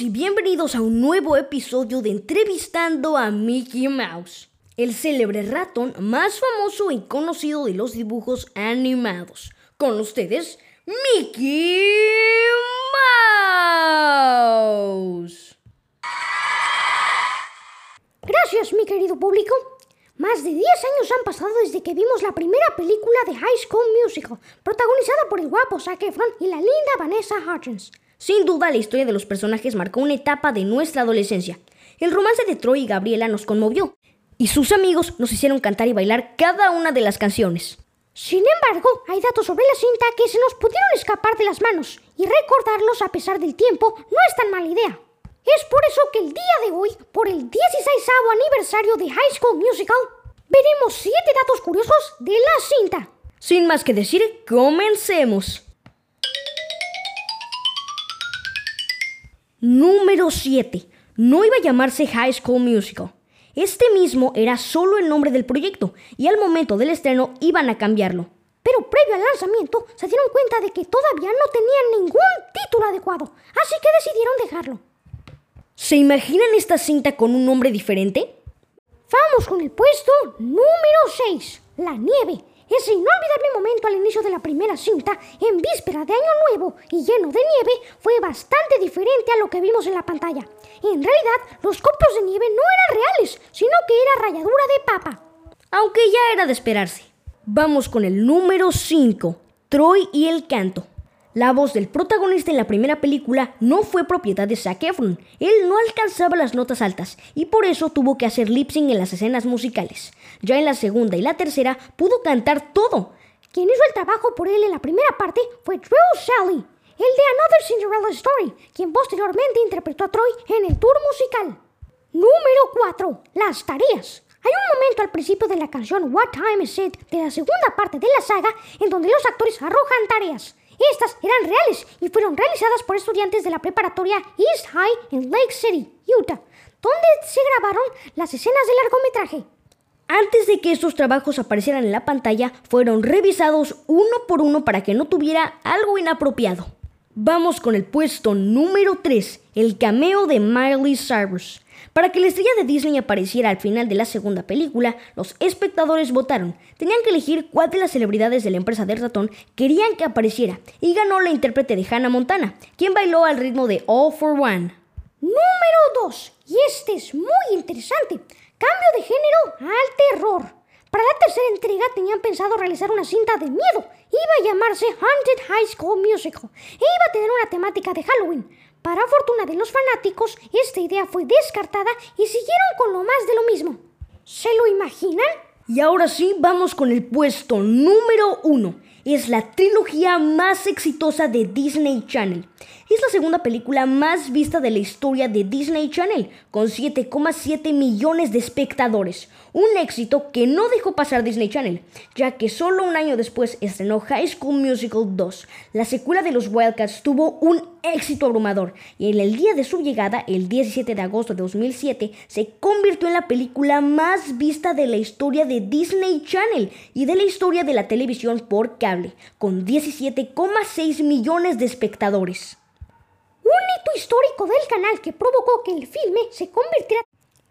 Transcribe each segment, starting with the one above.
y bienvenidos a un nuevo episodio de Entrevistando a Mickey Mouse, el célebre ratón más famoso y conocido de los dibujos animados. Con ustedes, Mickey Mouse. Gracias, mi querido público. Más de 10 años han pasado desde que vimos la primera película de High School Musical, protagonizada por el guapo Zac Efron y la linda Vanessa Hudgens. Sin duda, la historia de los personajes marcó una etapa de nuestra adolescencia. El romance de Troy y Gabriela nos conmovió, y sus amigos nos hicieron cantar y bailar cada una de las canciones. Sin embargo, hay datos sobre la cinta que se nos pudieron escapar de las manos, y recordarlos a pesar del tiempo no es tan mala idea. Es por eso que el día de hoy, por el 16 aniversario de High School Musical, veremos 7 datos curiosos de la cinta. Sin más que decir, comencemos. Número 7. No iba a llamarse High School Musical. Este mismo era solo el nombre del proyecto y al momento del estreno iban a cambiarlo. Pero previo al lanzamiento se dieron cuenta de que todavía no tenían ningún título adecuado, así que decidieron dejarlo. ¿Se imaginan esta cinta con un nombre diferente? Vamos con el puesto número 6, La Nieve. Ese inolvidable momento al inicio de la primera cinta, en víspera de Año Nuevo y lleno de nieve, fue bastante diferente a lo que vimos en la pantalla. En realidad, los copos de nieve no eran reales, sino que era ralladura de papa. Aunque ya era de esperarse. Vamos con el número 5, Troy y el canto. La voz del protagonista en la primera película no fue propiedad de Zac Efron. Él no alcanzaba las notas altas y por eso tuvo que hacer lip sync en las escenas musicales. Ya en la segunda y la tercera pudo cantar todo. Quien hizo el trabajo por él en la primera parte fue Drew Shelley, el de Another Cinderella Story, quien posteriormente interpretó a Troy en el tour musical. Número 4. Las tareas. Hay un momento al principio de la canción What Time Is It de la segunda parte de la saga en donde los actores arrojan tareas. Estas eran reales y fueron realizadas por estudiantes de la preparatoria East High en Lake City, Utah, donde se grabaron las escenas del largometraje. Antes de que estos trabajos aparecieran en la pantalla, fueron revisados uno por uno para que no tuviera algo inapropiado. Vamos con el puesto número 3, el cameo de Miley Cyrus. Para que la estrella de Disney apareciera al final de la segunda película, los espectadores votaron. Tenían que elegir cuál de las celebridades de la empresa del ratón querían que apareciera, y ganó la intérprete de Hannah Montana, quien bailó al ritmo de All for One. Número 2, y este es muy interesante, cambio de género al terror. Para la tercera entrega tenían pensado realizar una cinta de miedo. Iba a llamarse Haunted High School Musical e iba a tener una temática de Halloween. Para fortuna de los fanáticos, esta idea fue descartada y siguieron con lo más de lo mismo. ¿Se lo imaginan? Y ahora sí, vamos con el puesto número uno. Es la trilogía más exitosa de Disney Channel. Es la segunda película más vista de la historia de Disney Channel, con 7,7 millones de espectadores. Un éxito que no dejó pasar Disney Channel, ya que solo un año después estrenó High School Musical 2. La secuela de los Wildcats tuvo un éxito abrumador y en el día de su llegada, el 17 de agosto de 2007, se convirtió en la película más vista de la historia Disney Channel y de la historia de la televisión por cable, con 17,6 millones de espectadores. Un hito histórico del canal que provocó que el filme se convirtiera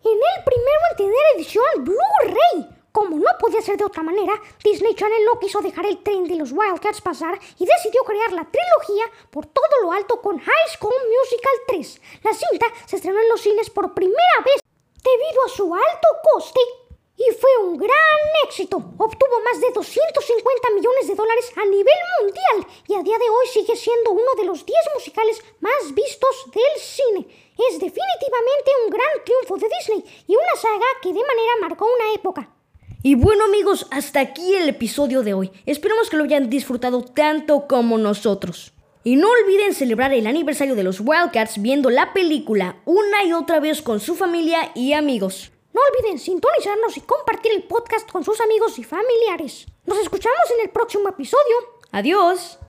en el primero en tener edición Blu-ray. Como no podía ser de otra manera, Disney Channel no quiso dejar el tren de los Wildcats pasar y decidió crear la trilogía por todo lo alto con High School Musical 3. La cinta se estrenó en los cines por primera vez debido a su alto coste y fue un gran éxito. Obtuvo más de 250 millones de dólares a nivel mundial y a día de hoy sigue siendo uno de los 10 musicales más vistos del cine. Es definitivamente un gran triunfo de Disney y una saga que de manera marcó una época. Y bueno amigos, hasta aquí el episodio de hoy. Esperamos que lo hayan disfrutado tanto como nosotros. Y no olviden celebrar el aniversario de los Wildcats viendo la película una y otra vez con su familia y amigos. No olviden sintonizarnos y compartir el podcast con sus amigos y familiares. Nos escuchamos en el próximo episodio. Adiós.